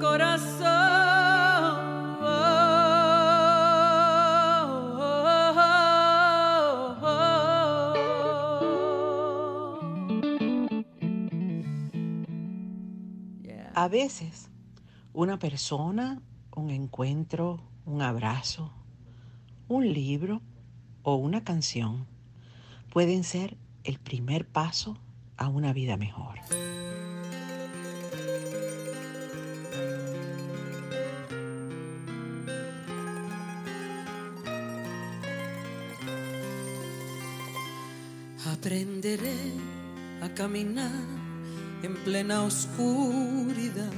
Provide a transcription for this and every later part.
corazón. A veces, una persona, un encuentro, un abrazo, un libro o una canción pueden ser el primer paso a una vida mejor. Aprenderé a caminar en plena oscuridad.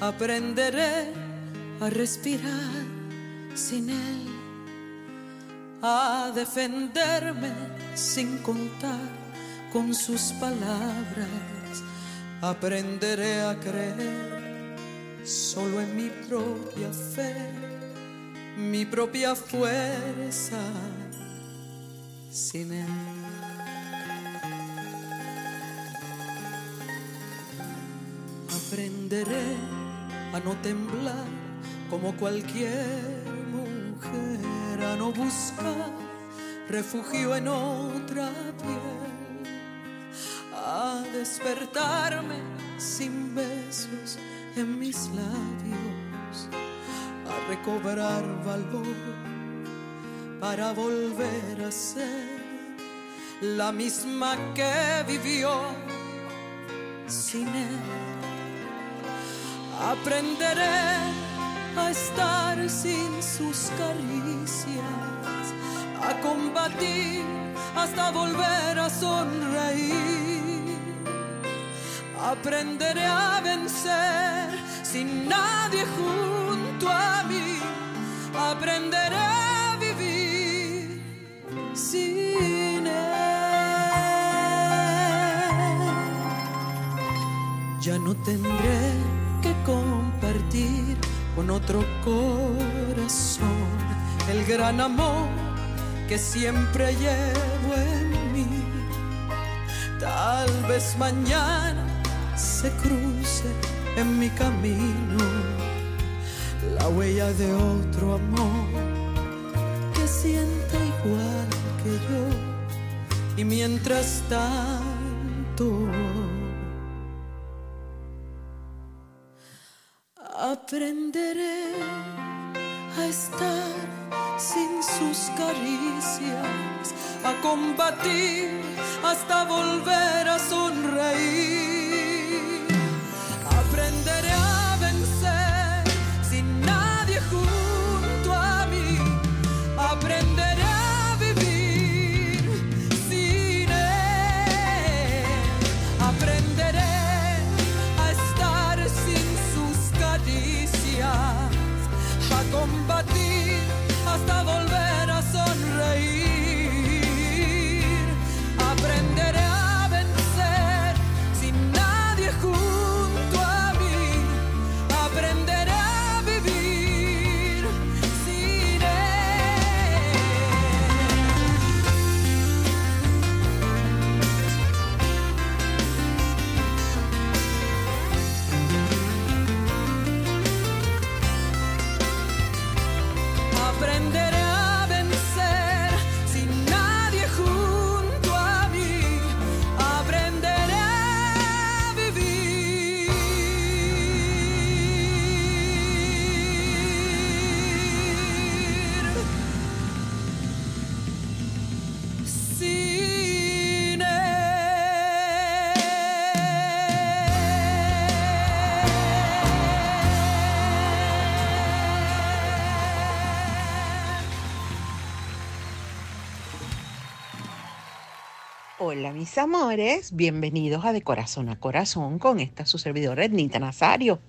Aprenderé a respirar sin él, a defenderme sin contar con sus palabras. Aprenderé a creer solo en mi propia fe, mi propia fuerza sin él. Aprenderé a no temblar como cualquier mujer, a no buscar refugio en otra piel, a despertarme sin besos en mis labios, a recobrar valor para volver a ser la misma que vivió sin él. Aprenderé a estar sin sus caricias, a combatir hasta volver a sonreír. Aprenderé a vencer sin nadie junto a mí. Aprenderé a vivir sin él. Ya no tendré compartir con otro corazón el gran amor que siempre llevo en mí. Tal vez mañana se cruce en mi camino la huella de otro amor que sienta igual que yo. Y mientras tanto, Aprenderé a estar sin sus caricias, a combatir hasta volver a. Hola mis amores, bienvenidos a De Corazón a Corazón con esta su servidora Ednita Nazario.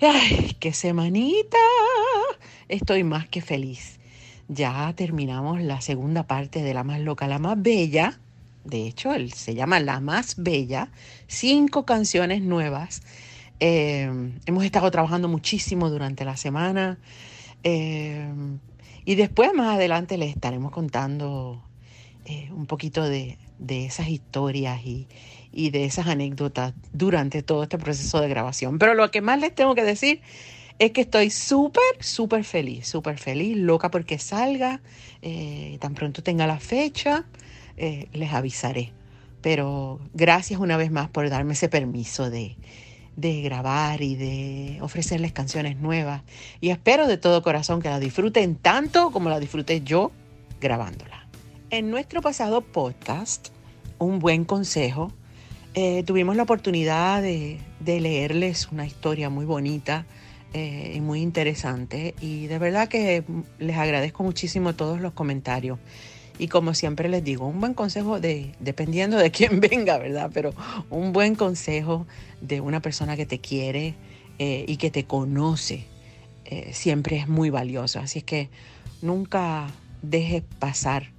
¡Ay, qué semanita! Estoy más que feliz. Ya terminamos la segunda parte de La Más Loca, La Más Bella. De hecho, él se llama La Más Bella. Cinco canciones nuevas. Eh, hemos estado trabajando muchísimo durante la semana. Eh, y después, más adelante, les estaremos contando eh, un poquito de, de esas historias y, y de esas anécdotas durante todo este proceso de grabación. Pero lo que más les tengo que decir es que estoy súper, súper feliz, súper feliz, loca porque salga, eh, tan pronto tenga la fecha, eh, les avisaré. Pero gracias una vez más por darme ese permiso de, de grabar y de ofrecerles canciones nuevas. Y espero de todo corazón que la disfruten tanto como la disfruté yo grabándola. En nuestro pasado podcast, Un buen consejo, eh, tuvimos la oportunidad de, leerles una historia muy bonita eh, y muy interesante. Y de verdad que les agradezco muchísimo todos los comentarios. Y como siempre les digo, un buen consejo de, dependiendo de quién venga, ¿verdad? Pero un buen consejo de una persona que te quiere eh, y que te conoce siempre es muy valioso. Así que nunca dejes pasar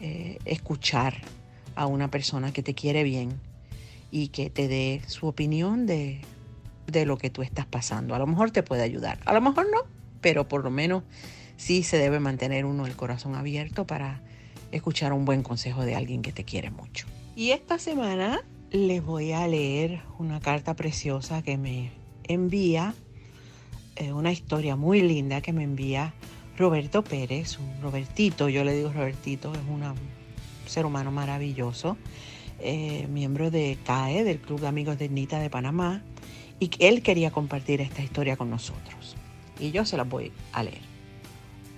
eh, escuchar a una persona que te quiere bien y que te dé su opinión de, de lo que tú estás pasando. A lo mejor te puede ayudar, a lo mejor no, pero por lo menos sí se debe mantener uno el corazón abierto para escuchar un buen consejo de alguien que te quiere mucho. Y esta semana les voy a leer una carta preciosa que me envía, eh, una historia muy linda que me envía Roberto Pérez, un Robertito, yo le digo Robertito, es un ser humano maravilloso, eh, miembro de CAE, del Club de Amigos de Nita de Panamá, y él quería compartir esta historia con nosotros. Y yo se la voy a leer.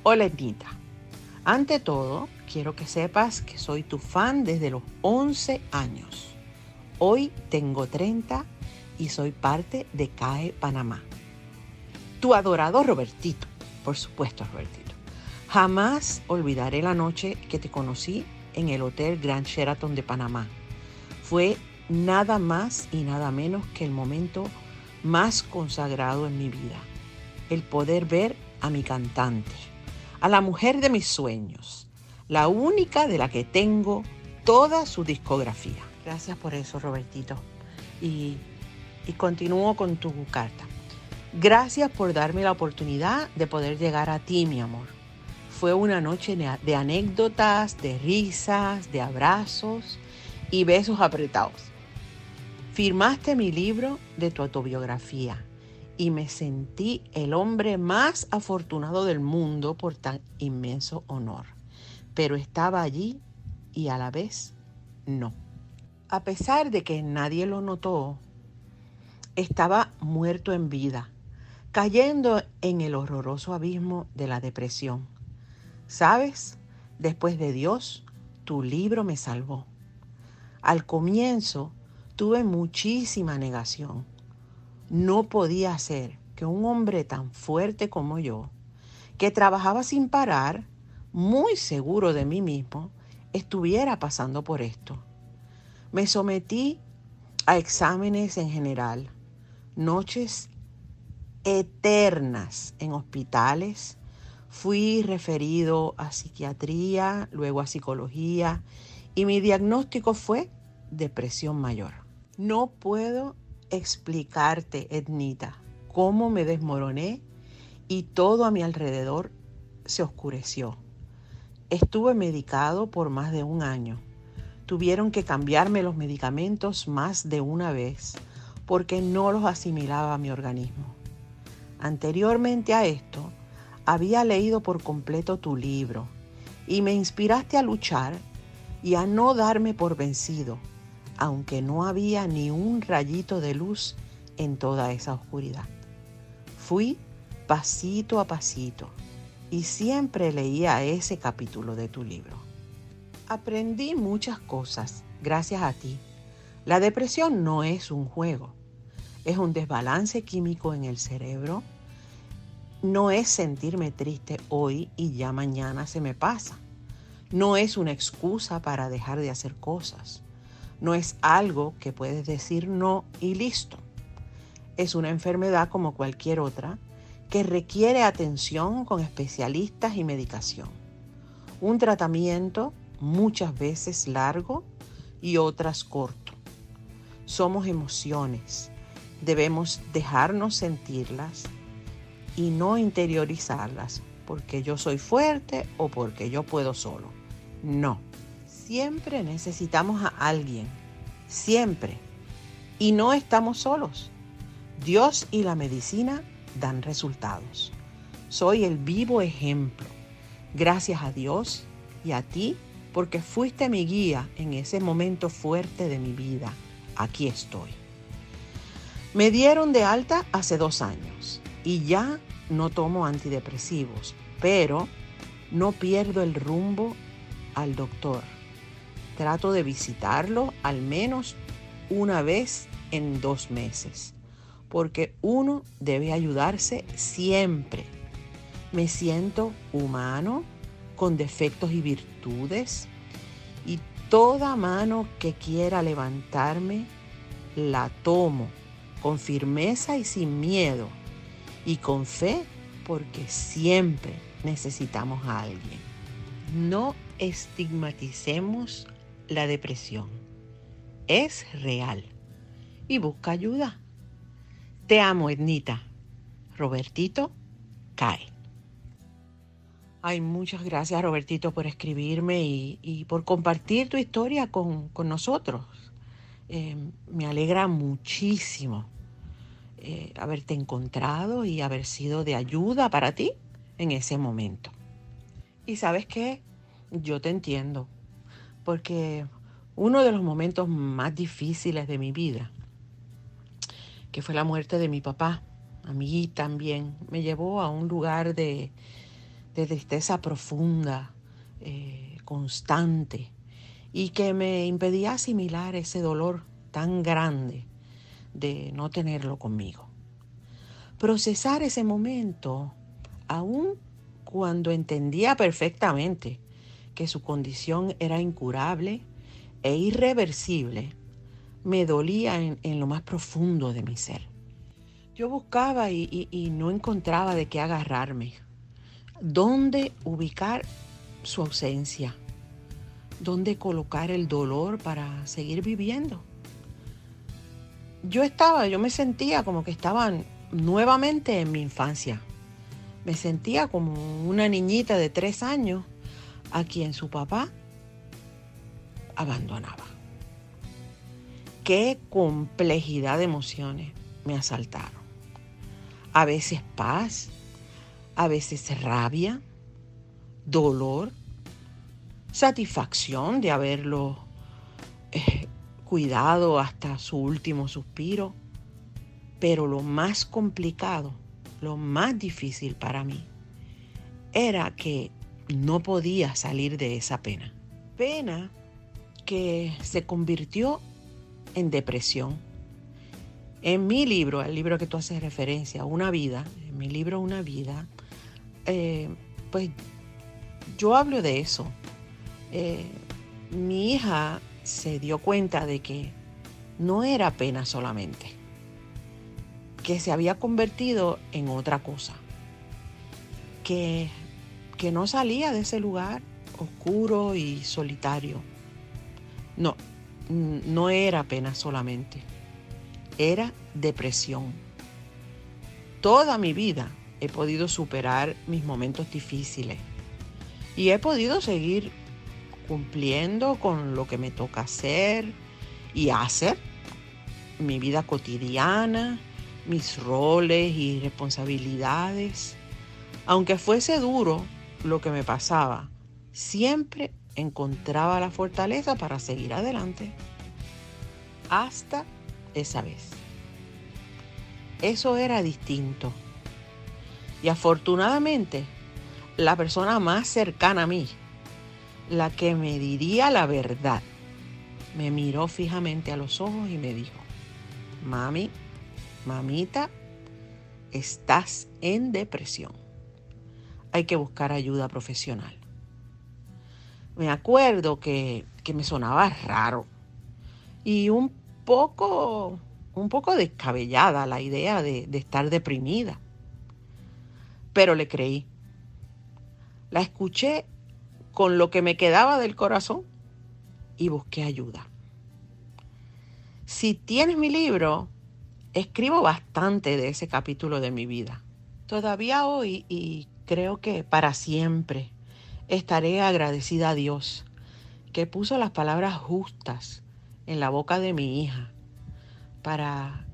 Hola Nita, ante todo, quiero que sepas que soy tu fan desde los 11 años. Hoy tengo 30 y soy parte de CAE Panamá. Tu adorado Robertito, por supuesto Robertito. Jamás olvidaré la noche que te conocí en el Hotel Grand Sheraton de Panamá. Fue nada más y nada menos que el momento más consagrado en mi vida. El poder ver a mi cantante, a la mujer de mis sueños, la única de la que tengo toda su discografía. Gracias por eso, Robertito. Y, y continúo con tu carta. Gracias por darme la oportunidad de poder llegar a ti, mi amor. Fue una noche de anécdotas, de risas, de abrazos y besos apretados. Firmaste mi libro de tu autobiografía y me sentí el hombre más afortunado del mundo por tan inmenso honor. Pero estaba allí y a la vez no. A pesar de que nadie lo notó, estaba muerto en vida, cayendo en el horroroso abismo de la depresión. ¿Sabes? Después de Dios, tu libro me salvó. Al comienzo tuve muchísima negación no podía ser que un hombre tan fuerte como yo, que trabajaba sin parar, muy seguro de mí mismo, estuviera pasando por esto. Me sometí a exámenes en general, noches eternas en hospitales, fui referido a psiquiatría, luego a psicología y mi diagnóstico fue depresión mayor. No puedo explicarte, Ednita, cómo me desmoroné y todo a mi alrededor se oscureció. Estuve medicado por más de un año. Tuvieron que cambiarme los medicamentos más de una vez porque no los asimilaba mi organismo. Anteriormente a esto, había leído por completo tu libro y me inspiraste a luchar y a no darme por vencido aunque no había ni un rayito de luz en toda esa oscuridad. Fui pasito a pasito y siempre leía ese capítulo de tu libro. Aprendí muchas cosas gracias a ti. La depresión no es un juego, es un desbalance químico en el cerebro. No es sentirme triste hoy y ya mañana se me pasa. No es una excusa para dejar de hacer cosas. No es algo que puedes decir no y listo. Es una enfermedad como cualquier otra que requiere atención con especialistas y medicación. Un tratamiento muchas veces largo y otras corto. Somos emociones. Debemos dejarnos sentirlas y no interiorizarlas porque yo soy fuerte o porque yo puedo solo. No Siempre necesitamos a alguien, siempre. Y no estamos solos. Dios y la medicina dan resultados. Soy el vivo ejemplo. Gracias a Dios y a ti porque fuiste mi guía en ese momento fuerte de mi vida. Aquí estoy. Me dieron de alta hace dos años y ya no tomo antidepresivos, pero no pierdo el rumbo al doctor. Trato de visitarlo al menos una vez en dos meses, porque uno debe ayudarse siempre. Me siento humano, con defectos y virtudes, y toda mano que quiera levantarme, la tomo con firmeza y sin miedo, y con fe, porque siempre necesitamos a alguien. No estigmaticemos la depresión. Es real. Y busca ayuda. Te amo, Ednita. Robertito cae. Ay, muchas gracias, Robertito, por escribirme y, por compartir tu historia con, nosotros. Eh, me alegra muchísimo eh, haberte encontrado y haber sido de ayuda para ti en ese momento. Y sabes qué, yo te entiendo, porque uno de los momentos más difíciles de mi vida, que fue la muerte de mi papá, a mí también, me llevó a un lugar de, tristeza profunda, eh, constante, y que me impedía asimilar ese dolor tan grande de no tenerlo conmigo. Procesar ese momento, aún cuando entendía perfectamente que su condición era incurable e irreversible, me dolía en, lo más profundo de mi ser. Yo buscaba y, no encontraba de qué agarrarme, dónde ubicar su ausencia, dónde colocar el dolor para seguir viviendo yo estaba, yo me sentía como que estaba nuevamente en mi infancia. Me sentía como una niñita de tres años a quien su papá abandonaba. Qué complejidad de emociones me asaltaron. A veces paz, a veces rabia, dolor, satisfacción de haberlo eh, cuidado hasta su último suspiro, pero lo más complicado, lo más difícil para mí, era que no podía salir de esa pena. Pena que se convirtió en depresión. En mi libro, el libro que tú haces referencia, Una vida, en mi libro Una vida, eh, pues yo hablo de eso. Eh, mi hija se dio cuenta de que no era pena solamente, que se había convertido en otra cosa, que, que no salía de ese lugar oscuro y solitario. No, no era pena solamente, era depresión. Toda mi vida he podido superar mis momentos difíciles y he podido seguir cumpliendo con lo que me toca hacer y hacer, mi vida cotidiana, mis roles y responsabilidades. Aunque fuese duro lo que me pasaba, siempre encontraba la fortaleza para seguir adelante. Hasta esa vez. Eso era distinto. Y afortunadamente, la persona más cercana a mí la que me diría la verdad. Me miró fijamente a los ojos y me dijo, mami, mamita, estás en depresión. Hay que buscar ayuda profesional. Me acuerdo que, me sonaba raro y un poco, un poco descabellada la idea de, de estar deprimida. Pero le creí. La escuché con lo que me quedaba del corazón y busqué ayuda. Si tienes mi libro, escribo bastante de ese capítulo de mi vida. Todavía hoy y creo que para siempre estaré agradecida a Dios que puso las palabras justas en la boca de mi hija para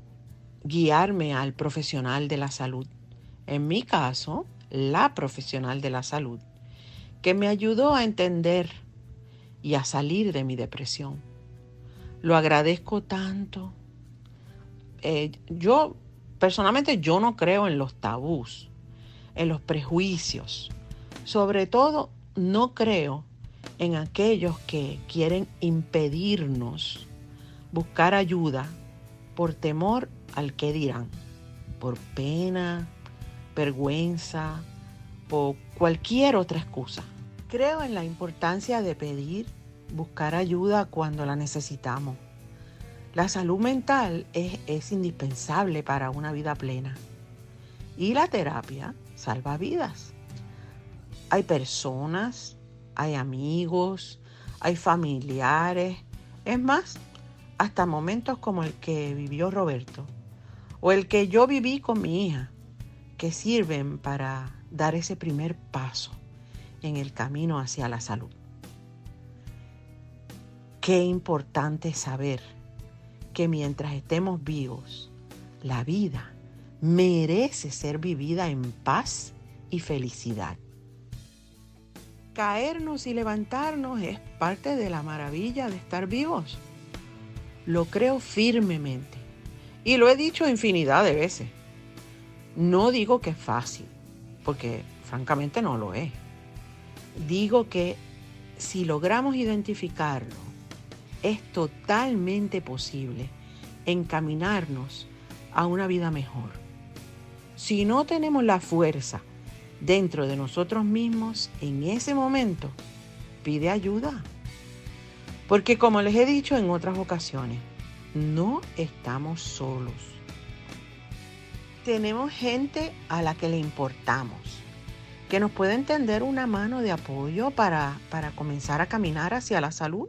guiarme al profesional de la salud. En mi caso, la profesional de la salud, que me ayudó a entender y a salir de mi depresión. Lo agradezco tanto. Eh, yo, personalmente, yo no creo en los tabús, en los prejuicios. Sobre todo, no creo en aquellos que quieren impedirnos buscar ayuda por temor al que dirán, por pena, vergüenza o cualquier otra excusa. Creo en la importancia de pedir, buscar ayuda cuando la necesitamos. La salud mental es, indispensable para una vida plena y la terapia salva vidas. Hay personas, hay amigos, hay familiares, es más, hasta momentos como el que vivió Roberto o el que yo viví con mi hija, que sirven para dar ese primer paso en el camino hacia la salud. Qué importante saber que mientras estemos vivos, la vida merece ser vivida en paz y felicidad. Caernos y levantarnos es parte de la maravilla de estar vivos. Lo creo firmemente y lo he dicho infinidad de veces. No digo que es fácil, porque francamente no lo es. Digo que si logramos identificarlo, es totalmente posible encaminarnos a una vida mejor. Si no tenemos la fuerza dentro de nosotros mismos en ese momento, pide ayuda. Porque como les he dicho en otras ocasiones, no estamos solos. Tenemos gente a la que le importamos, que nos puede entender una mano de apoyo para, para comenzar a caminar hacia la salud.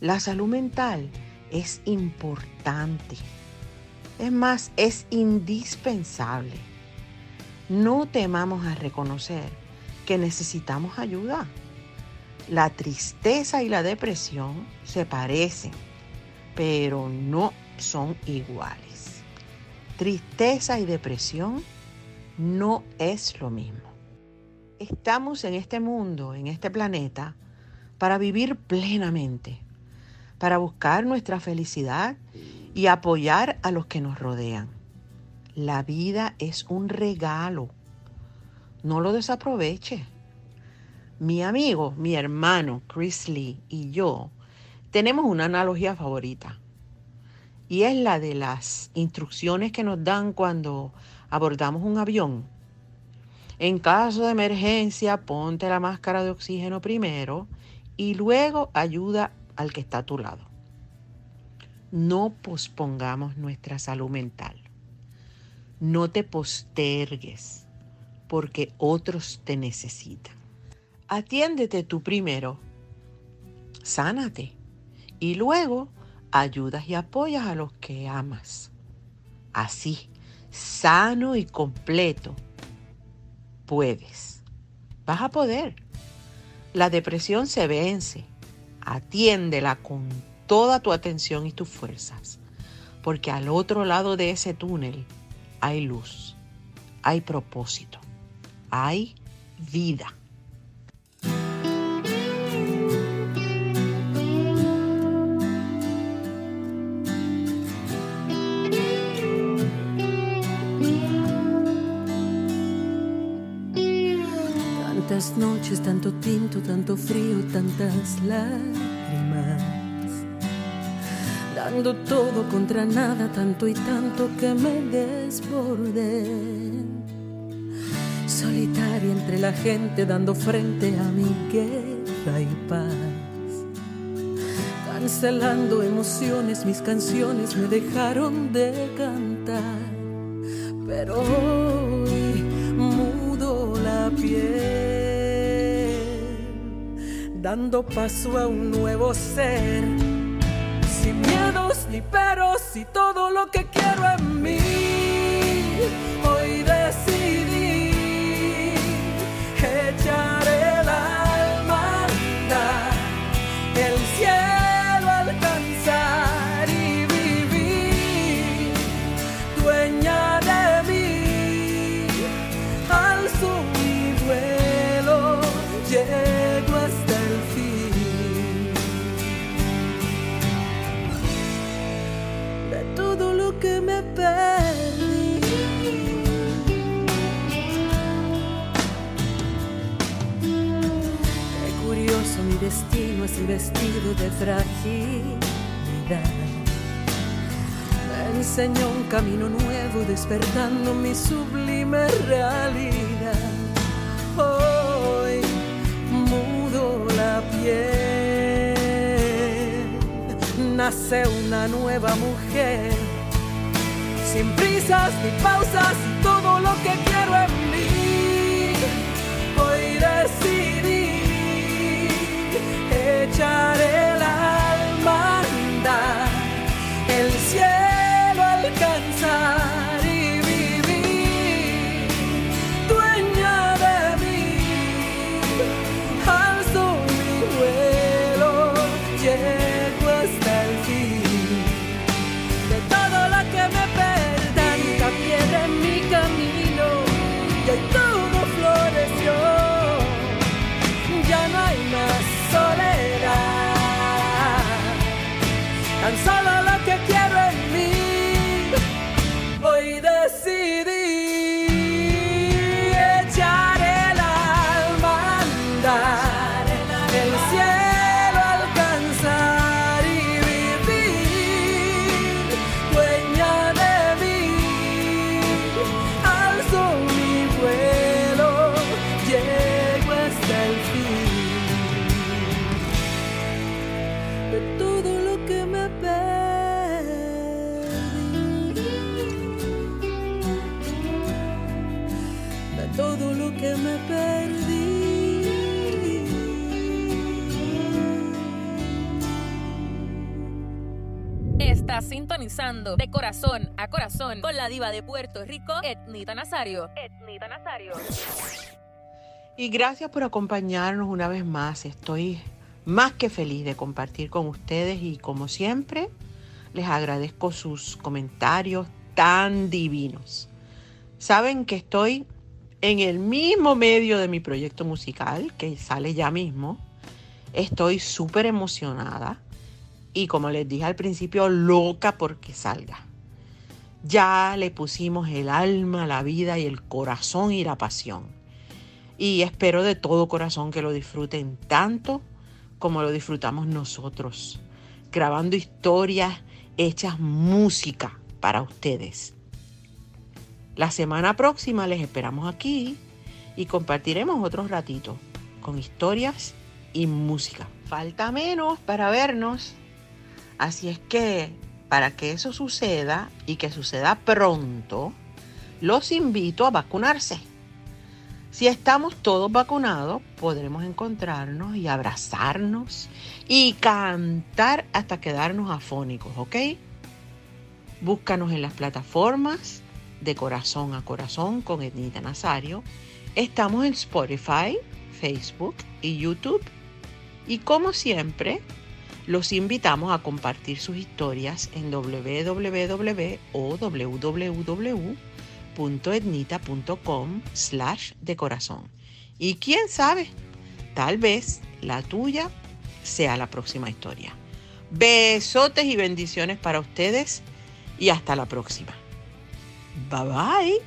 La salud mental es importante. Es más, es indispensable. No temamos a reconocer que necesitamos ayuda. La tristeza y la depresión se parecen, pero no son iguales. Tristeza y depresión no es lo mismo. Estamos en este mundo, en este planeta, para vivir plenamente, para buscar nuestra felicidad y apoyar a los que nos rodean. La vida es un regalo. No lo desaproveche. Mi amigo, mi hermano Chris Lee y yo tenemos una analogía favorita. Y es la de las instrucciones que nos dan cuando abordamos un avión. En caso de emergencia, ponte la máscara de oxígeno primero y luego ayuda al que está a tu lado. No pospongamos nuestra salud mental. No te postergues porque otros te necesitan. Atiéndete tú primero. Sánate. Y luego ayudas y apoyas a los que amas. Así, sano y completo, puedes. Vas a poder. La depresión se vence. Atiéndela con toda tu atención y tus fuerzas, porque al otro lado de ese túnel hay luz, hay propósito, hay vida. Tantas noches, tanto tinto, tanto frío, tantas lágrimas. Dando todo contra nada, tanto y tanto que me desbordé. Solitaria entre la gente, dando frente a mi guerra y paz. Cancelando emociones, mis canciones me dejaron de cantar. Pero dando paso a un nuevo ser, sin miedos ni peros y todo lo que quiero en mí. Hoy decidí nace una nueva mujer. Sin prisas ni pausas todo lo que Sintonizando de corazón a corazón con la diva de Puerto Rico, Etnita Nazario. Etnita Nazario. Y gracias por acompañarnos una vez más. Estoy más que feliz de compartir con ustedes y como siempre les agradezco sus comentarios tan divinos. Saben que estoy en el mismo medio de mi proyecto musical que sale ya mismo. Estoy súper emocionada y como les dije al principio, loca porque salga. Ya le pusimos el alma, la vida y el corazón y la pasión. Y espero de todo corazón que lo disfruten tanto como lo disfrutamos nosotros, grabando historias hechas música para ustedes. La semana próxima les esperamos aquí y compartiremos otro ratito con historias y música. Falta menos para vernos, así es que para que eso suceda y que suceda pronto, los invito a vacunarse. Si estamos todos vacunados, podremos encontrarnos y abrazarnos y cantar hasta quedarnos afónicos, ¿ok? Búscanos en las plataformas de corazón a corazón con Ednita Nazario. Estamos en Spotify, Facebook y YouTube. Y como siempre, los invitamos a compartir sus historias en www o www etnita.com slash de corazón. Y quién sabe, tal vez la tuya sea la próxima historia. Besotes y bendiciones para ustedes y hasta la próxima. Bye bye.